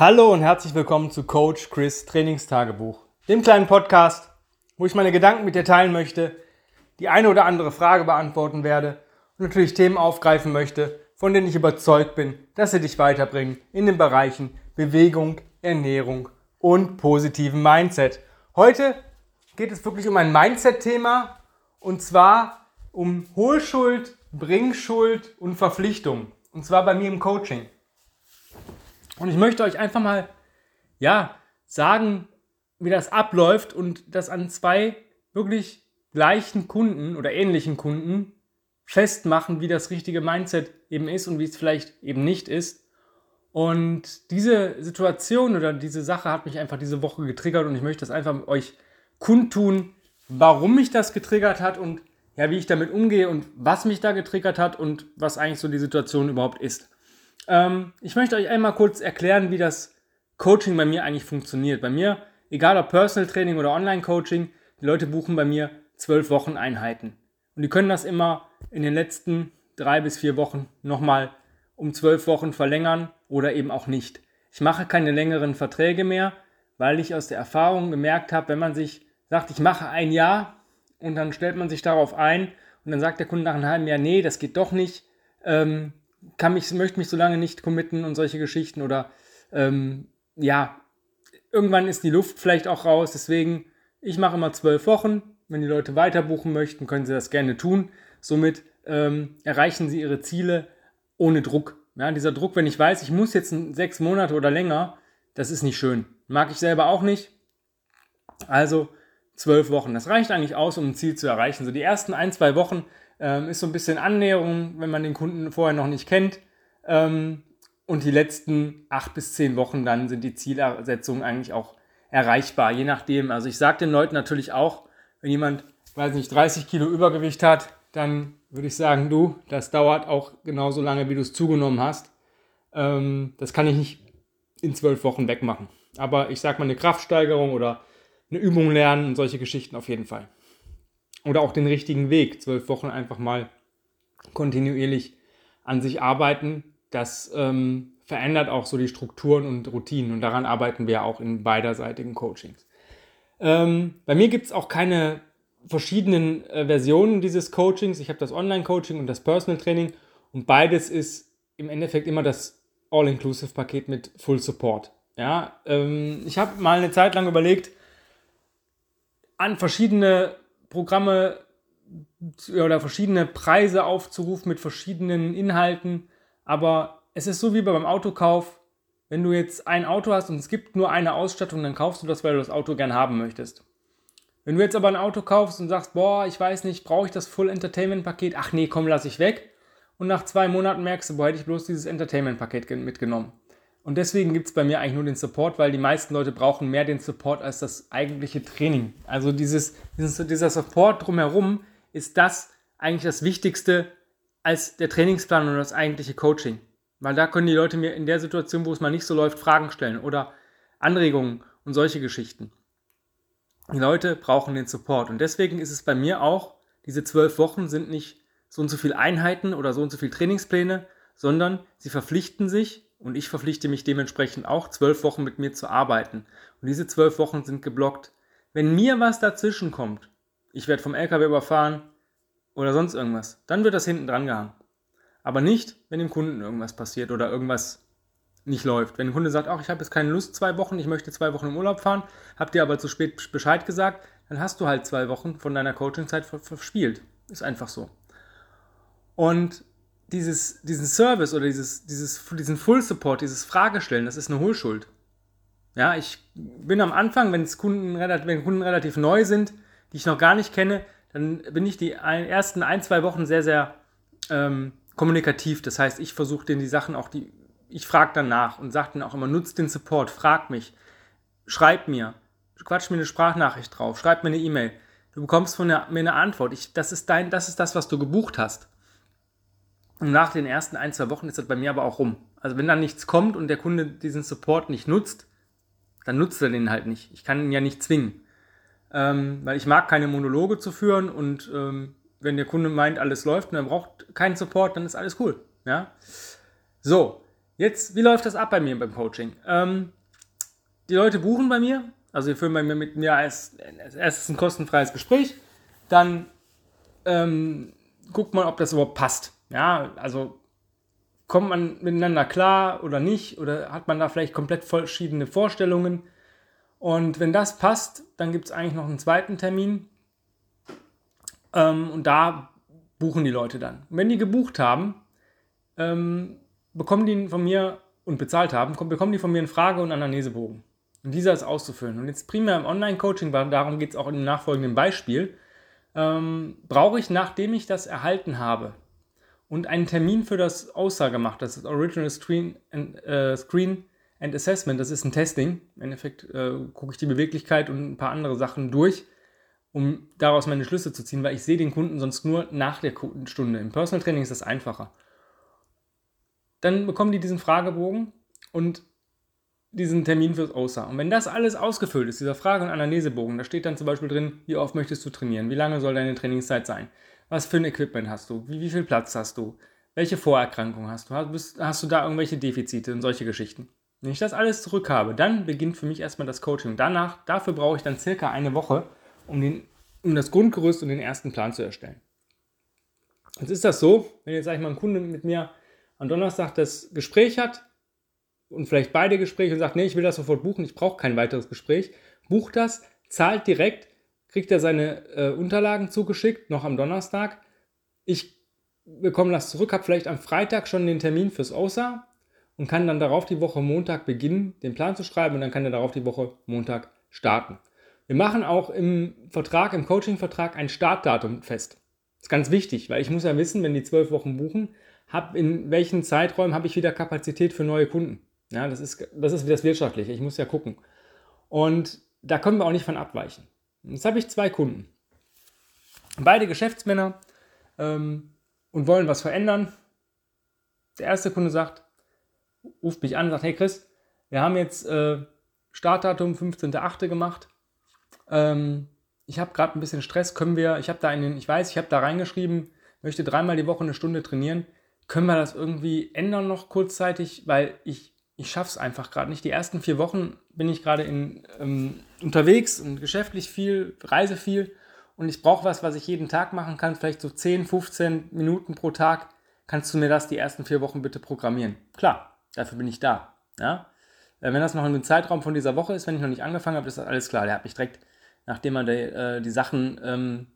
Hallo und herzlich willkommen zu Coach Chris Trainingstagebuch, dem kleinen Podcast, wo ich meine Gedanken mit dir teilen möchte, die eine oder andere Frage beantworten werde und natürlich Themen aufgreifen möchte, von denen ich überzeugt bin, dass sie dich weiterbringen in den Bereichen Bewegung, Ernährung und positiven Mindset. Heute geht es wirklich um ein Mindset-Thema und zwar um Hohlschuld, Bringschuld und Verpflichtung. Und zwar bei mir im Coaching. Und ich möchte euch einfach mal, ja, sagen, wie das abläuft und das an zwei wirklich gleichen Kunden oder ähnlichen Kunden festmachen, wie das richtige Mindset eben ist und wie es vielleicht eben nicht ist. Und diese Situation oder diese Sache hat mich einfach diese Woche getriggert und ich möchte das einfach mit euch kundtun, warum mich das getriggert hat und ja, wie ich damit umgehe und was mich da getriggert hat und was eigentlich so die Situation überhaupt ist. Ähm, ich möchte euch einmal kurz erklären, wie das Coaching bei mir eigentlich funktioniert. Bei mir, egal ob Personal Training oder Online Coaching, die Leute buchen bei mir zwölf Wochen Einheiten. Und die können das immer in den letzten drei bis vier Wochen nochmal um zwölf Wochen verlängern oder eben auch nicht. Ich mache keine längeren Verträge mehr, weil ich aus der Erfahrung gemerkt habe, wenn man sich sagt, ich mache ein Jahr und dann stellt man sich darauf ein und dann sagt der Kunde nach einem halben Jahr, nee, das geht doch nicht, ähm, kann mich, möchte mich so lange nicht committen und solche Geschichten oder ähm, ja, irgendwann ist die Luft vielleicht auch raus. Deswegen, ich mache immer zwölf Wochen. Wenn die Leute weiter buchen möchten, können sie das gerne tun. Somit ähm, erreichen sie ihre Ziele ohne Druck. Ja, dieser Druck, wenn ich weiß, ich muss jetzt sechs Monate oder länger, das ist nicht schön. Mag ich selber auch nicht. Also zwölf Wochen. Das reicht eigentlich aus, um ein Ziel zu erreichen. So die ersten ein, zwei Wochen ähm, ist so ein bisschen Annäherung, wenn man den Kunden vorher noch nicht kennt. Ähm, und die letzten acht bis zehn Wochen dann sind die Zielersetzungen eigentlich auch erreichbar, je nachdem. Also ich sage den Leuten natürlich auch, wenn jemand, weiß nicht, 30 Kilo Übergewicht hat, dann würde ich sagen, du, das dauert auch genauso lange, wie du es zugenommen hast. Ähm, das kann ich nicht in zwölf Wochen wegmachen. Aber ich sage mal eine Kraftsteigerung oder eine Übung lernen und solche Geschichten auf jeden Fall oder auch den richtigen Weg, zwölf Wochen einfach mal kontinuierlich an sich arbeiten. Das ähm, verändert auch so die Strukturen und Routinen und daran arbeiten wir auch in beiderseitigen Coachings. Ähm, bei mir gibt es auch keine verschiedenen äh, Versionen dieses Coachings. Ich habe das Online-Coaching und das Personal Training und beides ist im Endeffekt immer das All-Inclusive-Paket mit Full Support. Ja, ähm, ich habe mal eine Zeit lang überlegt, an verschiedene Programme oder verschiedene Preise aufzurufen mit verschiedenen Inhalten. Aber es ist so wie beim Autokauf. Wenn du jetzt ein Auto hast und es gibt nur eine Ausstattung, dann kaufst du das, weil du das Auto gern haben möchtest. Wenn du jetzt aber ein Auto kaufst und sagst, boah, ich weiß nicht, brauche ich das Full Entertainment Paket? Ach nee, komm, lass ich weg. Und nach zwei Monaten merkst du, boah, hätte ich bloß dieses Entertainment Paket mitgenommen. Und deswegen gibt es bei mir eigentlich nur den Support, weil die meisten Leute brauchen mehr den Support als das eigentliche Training. Also dieses, dieses, dieser Support drumherum ist das eigentlich das Wichtigste als der Trainingsplan oder das eigentliche Coaching. Weil da können die Leute mir in der Situation, wo es mal nicht so läuft, Fragen stellen oder Anregungen und solche Geschichten. Die Leute brauchen den Support. Und deswegen ist es bei mir auch, diese zwölf Wochen sind nicht so und so viele Einheiten oder so und so viele Trainingspläne, sondern sie verpflichten sich und ich verpflichte mich dementsprechend auch, zwölf Wochen mit mir zu arbeiten. Und diese zwölf Wochen sind geblockt. Wenn mir was dazwischen kommt, ich werde vom LKW überfahren oder sonst irgendwas, dann wird das hinten dran gehangen. Aber nicht, wenn dem Kunden irgendwas passiert oder irgendwas nicht läuft. Wenn ein Kunde sagt, ach, ich habe jetzt keine Lust zwei Wochen, ich möchte zwei Wochen im Urlaub fahren, habt ihr aber zu spät Bescheid gesagt, dann hast du halt zwei Wochen von deiner Coachingzeit verspielt. Ist einfach so. Und dieses, diesen Service oder dieses, dieses, diesen Full Support, dieses Fragestellen, das ist eine Hohlschuld. Ja, ich bin am Anfang, wenn Kunden, wenn Kunden relativ neu sind, die ich noch gar nicht kenne, dann bin ich die ersten ein, zwei Wochen sehr, sehr ähm, kommunikativ. Das heißt, ich versuche denen die Sachen auch, die, ich frage dann nach und sage dann auch immer, nutzt den Support, frag mich, schreib mir, quatsch mir eine Sprachnachricht drauf, schreib mir eine E-Mail. Du bekommst von mir eine Antwort. Ich, das, ist dein, das ist das, was du gebucht hast. Und nach den ersten ein, zwei Wochen ist das bei mir aber auch rum. Also wenn dann nichts kommt und der Kunde diesen Support nicht nutzt, dann nutzt er den halt nicht. Ich kann ihn ja nicht zwingen. Ähm, weil ich mag keine Monologe zu führen und ähm, wenn der Kunde meint, alles läuft und er braucht keinen Support, dann ist alles cool. Ja? So, Jetzt, wie läuft das ab bei mir beim Coaching? Ähm, die Leute buchen bei mir, also sie führen bei mir mit mir als, als erstes ein kostenfreies Gespräch, dann ähm, guckt man, ob das überhaupt passt. Ja, also kommt man miteinander klar oder nicht oder hat man da vielleicht komplett verschiedene Vorstellungen. Und wenn das passt, dann gibt es eigentlich noch einen zweiten Termin. Ähm, und da buchen die Leute dann. Und wenn die gebucht haben, ähm, bekommen die von mir und bezahlt haben, bekommen die von mir einen Frage- und Anamnesebogen. Und dieser ist auszufüllen. Und jetzt primär im Online-Coaching, darum geht es auch im nachfolgenden Beispiel, ähm, brauche ich, nachdem ich das erhalten habe und einen Termin für das Aussage macht, das ist Original Screen and, äh, Screen and Assessment, das ist ein Testing. Im Endeffekt äh, gucke ich die Beweglichkeit und ein paar andere Sachen durch, um daraus meine Schlüsse zu ziehen, weil ich sehe den Kunden sonst nur nach der Stunde. Im Personal Training ist das einfacher. Dann bekommen die diesen Fragebogen und diesen Termin fürs OSA. Und wenn das alles ausgefüllt ist, dieser Frage- und Anamnesebogen, da steht dann zum Beispiel drin, wie oft möchtest du trainieren, wie lange soll deine Trainingszeit sein, was für ein Equipment hast du, wie, wie viel Platz hast du, welche Vorerkrankungen hast du, hast, hast du da irgendwelche Defizite und solche Geschichten. Wenn ich das alles zurück habe, dann beginnt für mich erstmal das Coaching. Danach, dafür brauche ich dann circa eine Woche, um, den, um das Grundgerüst und den ersten Plan zu erstellen. Jetzt ist das so, wenn jetzt, sag ich mal, ein Kunde mit mir am Donnerstag das Gespräch hat, und vielleicht beide Gespräche und sagt, nee, ich will das sofort buchen, ich brauche kein weiteres Gespräch, bucht das, zahlt direkt, kriegt er seine äh, Unterlagen zugeschickt, noch am Donnerstag. Ich bekomme das zurück, habe vielleicht am Freitag schon den Termin fürs OSA und kann dann darauf die Woche Montag beginnen, den Plan zu schreiben und dann kann er darauf die Woche Montag starten. Wir machen auch im Vertrag, im Coaching-Vertrag ein Startdatum fest. Das ist ganz wichtig, weil ich muss ja wissen, wenn die zwölf Wochen buchen, hab, in welchen Zeiträumen habe ich wieder Kapazität für neue Kunden. Ja, das ist, das ist das Wirtschaftliche. Ich muss ja gucken. Und da können wir auch nicht von abweichen. Jetzt habe ich zwei Kunden. Beide Geschäftsmänner ähm, und wollen was verändern. Der erste Kunde sagt, ruft mich an und sagt, hey Chris, wir haben jetzt äh, Startdatum 15.8. gemacht. Ähm, ich habe gerade ein bisschen Stress. Können wir, ich habe da einen, ich weiß, ich habe da reingeschrieben, möchte dreimal die Woche eine Stunde trainieren. Können wir das irgendwie ändern noch kurzzeitig, weil ich ich schaffe es einfach gerade nicht. Die ersten vier Wochen bin ich gerade ähm, unterwegs und geschäftlich viel, reise viel und ich brauche was, was ich jeden Tag machen kann, vielleicht so 10, 15 Minuten pro Tag. Kannst du mir das die ersten vier Wochen bitte programmieren? Klar, dafür bin ich da. Ja? Äh, wenn das noch in einem Zeitraum von dieser Woche ist, wenn ich noch nicht angefangen habe, ist das alles klar. Der hat mich direkt, nachdem er die, äh, die Sachen ähm,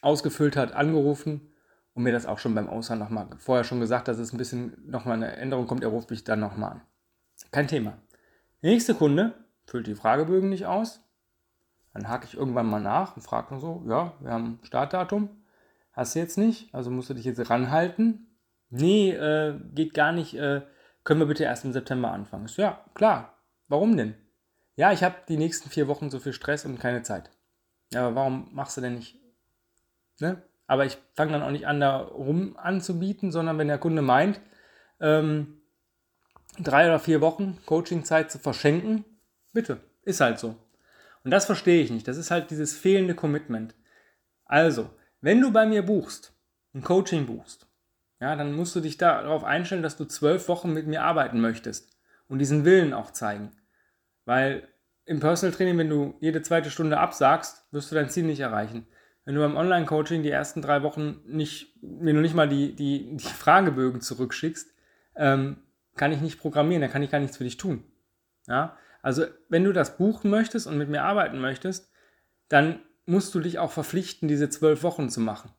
ausgefüllt hat, angerufen und mir das auch schon beim Ausland nochmal vorher schon gesagt, dass es ein bisschen nochmal eine Änderung kommt. Er ruft mich dann nochmal an. Kein Thema. Nächste Kunde füllt die Fragebögen nicht aus. Dann hake ich irgendwann mal nach und frage so, ja, wir haben Startdatum. Hast du jetzt nicht, also musst du dich jetzt ranhalten. Nee, äh, geht gar nicht. Äh, können wir bitte erst im September anfangen? So, ja, klar. Warum denn? Ja, ich habe die nächsten vier Wochen so viel Stress und keine Zeit. Ja, aber warum machst du denn nicht? Ne? Aber ich fange dann auch nicht an, da rum anzubieten, sondern wenn der Kunde meint, ähm, drei oder vier Wochen Coachingzeit zu verschenken, bitte, ist halt so. Und das verstehe ich nicht. Das ist halt dieses fehlende Commitment. Also, wenn du bei mir buchst, ein Coaching buchst, ja, dann musst du dich darauf einstellen, dass du zwölf Wochen mit mir arbeiten möchtest und diesen Willen auch zeigen. Weil im Personal Training, wenn du jede zweite Stunde absagst, wirst du dein Ziel nicht erreichen. Wenn du beim Online-Coaching die ersten drei Wochen nicht, wenn du nicht mal die, die, die Fragebögen zurückschickst, ähm, kann ich nicht programmieren, dann kann ich gar nichts für dich tun. Ja? Also, wenn du das buchen möchtest und mit mir arbeiten möchtest, dann musst du dich auch verpflichten, diese zwölf Wochen zu machen.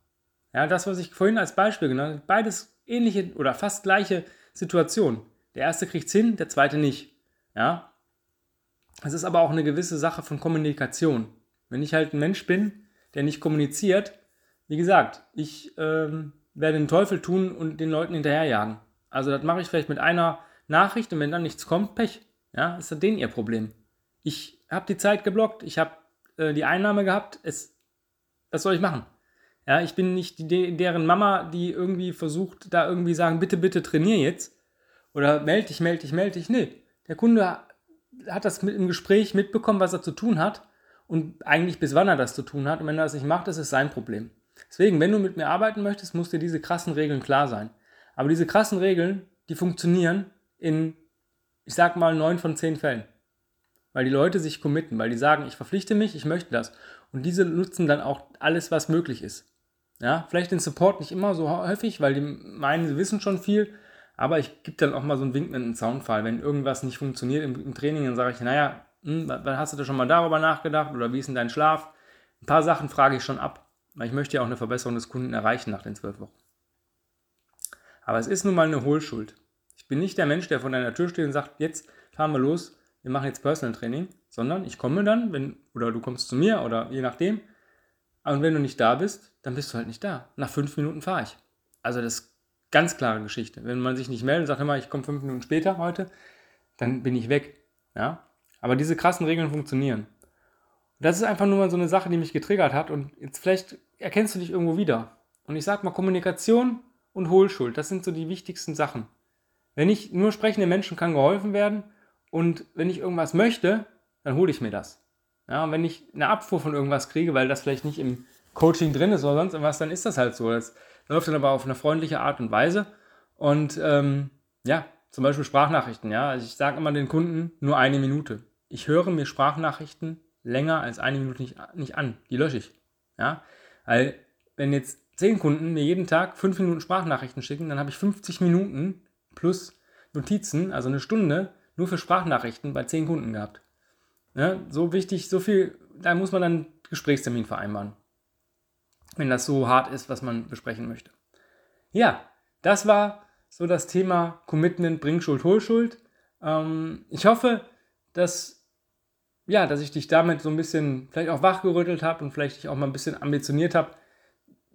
Ja, das, was ich vorhin als Beispiel genannt habe, beides ähnliche oder fast gleiche Situationen. Der erste kriegt es hin, der zweite nicht. Ja? Es ist aber auch eine gewisse Sache von Kommunikation. Wenn ich halt ein Mensch bin, der nicht kommuniziert, wie gesagt, ich ähm, werde den Teufel tun und den Leuten hinterherjagen. Also das mache ich vielleicht mit einer Nachricht und wenn dann nichts kommt, Pech. Ja, ist das denen ihr Problem. Ich habe die Zeit geblockt, ich habe äh, die Einnahme gehabt, es, was soll ich machen? Ja, ich bin nicht die, deren Mama, die irgendwie versucht, da irgendwie sagen, bitte, bitte trainier jetzt. Oder melde dich, melde dich, melde dich. Nee, der Kunde hat das mit im Gespräch mitbekommen, was er zu tun hat und eigentlich bis wann er das zu tun hat. Und wenn er das nicht macht, ist es sein Problem. Deswegen, wenn du mit mir arbeiten möchtest, muss dir diese krassen Regeln klar sein. Aber diese krassen Regeln, die funktionieren in, ich sag mal, neun von zehn Fällen. Weil die Leute sich committen, weil die sagen, ich verpflichte mich, ich möchte das. Und diese nutzen dann auch alles, was möglich ist. Ja, vielleicht den Support nicht immer so häufig, weil die meinen, sie wissen schon viel, aber ich gebe dann auch mal so einen Wink mit einem Soundfall. Wenn irgendwas nicht funktioniert im, im Training, dann sage ich, naja, hm, wann hast du da schon mal darüber nachgedacht oder wie ist denn dein Schlaf? Ein paar Sachen frage ich schon ab, weil ich möchte ja auch eine Verbesserung des Kunden erreichen nach den zwölf Wochen. Aber es ist nun mal eine Hohlschuld. Ich bin nicht der Mensch, der vor deiner Tür steht und sagt, jetzt fahren wir los, wir machen jetzt Personal Training, sondern ich komme dann, wenn, oder du kommst zu mir oder je nachdem. Und wenn du nicht da bist, dann bist du halt nicht da. Nach fünf Minuten fahre ich. Also das ist ganz klare Geschichte. Wenn man sich nicht meldet und sagt immer, ich komme fünf Minuten später heute, dann bin ich weg. Ja? Aber diese krassen Regeln funktionieren. Und das ist einfach nur mal so eine Sache, die mich getriggert hat. Und jetzt vielleicht erkennst du dich irgendwo wieder. Und ich sag mal, Kommunikation und Hohlschuld, das sind so die wichtigsten Sachen. Wenn ich nur sprechende Menschen kann geholfen werden und wenn ich irgendwas möchte, dann hole ich mir das. Ja, und wenn ich eine Abfuhr von irgendwas kriege, weil das vielleicht nicht im Coaching drin ist oder sonst irgendwas, dann ist das halt so. Das läuft dann aber auf eine freundliche Art und Weise. Und ähm, ja, zum Beispiel Sprachnachrichten. Ja, also ich sage immer den Kunden nur eine Minute. Ich höre mir Sprachnachrichten länger als eine Minute nicht, nicht an. Die lösche ich. Ja, weil wenn jetzt zehn Kunden mir jeden Tag fünf Minuten Sprachnachrichten schicken, dann habe ich 50 Minuten plus Notizen, also eine Stunde, nur für Sprachnachrichten bei zehn Kunden gehabt. Ja, so wichtig, so viel, da muss man dann Gesprächstermin vereinbaren. Wenn das so hart ist, was man besprechen möchte. Ja, das war so das Thema Commitment, Bringschuld, Holschuld. Ähm, ich hoffe, dass, ja, dass ich dich damit so ein bisschen vielleicht auch wachgerüttelt habe und vielleicht dich auch mal ein bisschen ambitioniert habe,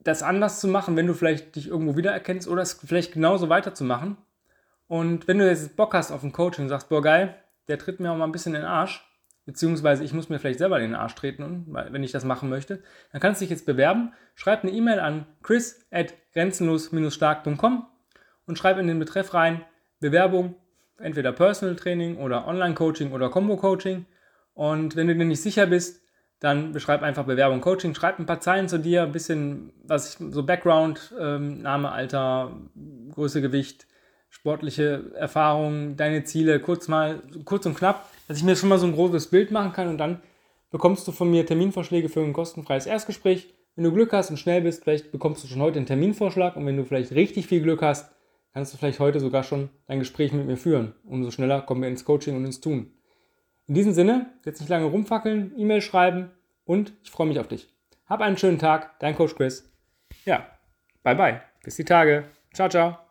das anders zu machen, wenn du vielleicht dich irgendwo wiedererkennst oder es vielleicht genauso weiterzumachen. Und wenn du jetzt Bock hast auf ein Coaching und sagst, boah geil, der tritt mir auch mal ein bisschen in den Arsch, beziehungsweise ich muss mir vielleicht selber in den Arsch treten, wenn ich das machen möchte, dann kannst du dich jetzt bewerben. Schreib eine E-Mail an chris at grenzenlos-stark.com und schreib in den Betreff rein Bewerbung, entweder Personal Training oder Online Coaching oder Combo Coaching. Und wenn du dir nicht sicher bist, dann beschreib einfach Bewerbung Coaching, schreib ein paar Zeilen zu dir, ein bisschen was ich, so Background, ähm, Name, Alter, Größe, Gewicht, sportliche Erfahrungen, deine Ziele, kurz mal, kurz und knapp, dass ich mir schon mal so ein großes Bild machen kann und dann bekommst du von mir Terminvorschläge für ein kostenfreies Erstgespräch. Wenn du Glück hast und schnell bist, vielleicht bekommst du schon heute einen Terminvorschlag und wenn du vielleicht richtig viel Glück hast, kannst du vielleicht heute sogar schon dein Gespräch mit mir führen. Umso schneller kommen wir ins Coaching und ins Tun. In diesem Sinne, jetzt nicht lange rumfackeln, E-Mail schreiben und ich freue mich auf dich. Hab einen schönen Tag, dein Coach Chris. Ja, bye bye. Bis die Tage. Ciao, ciao.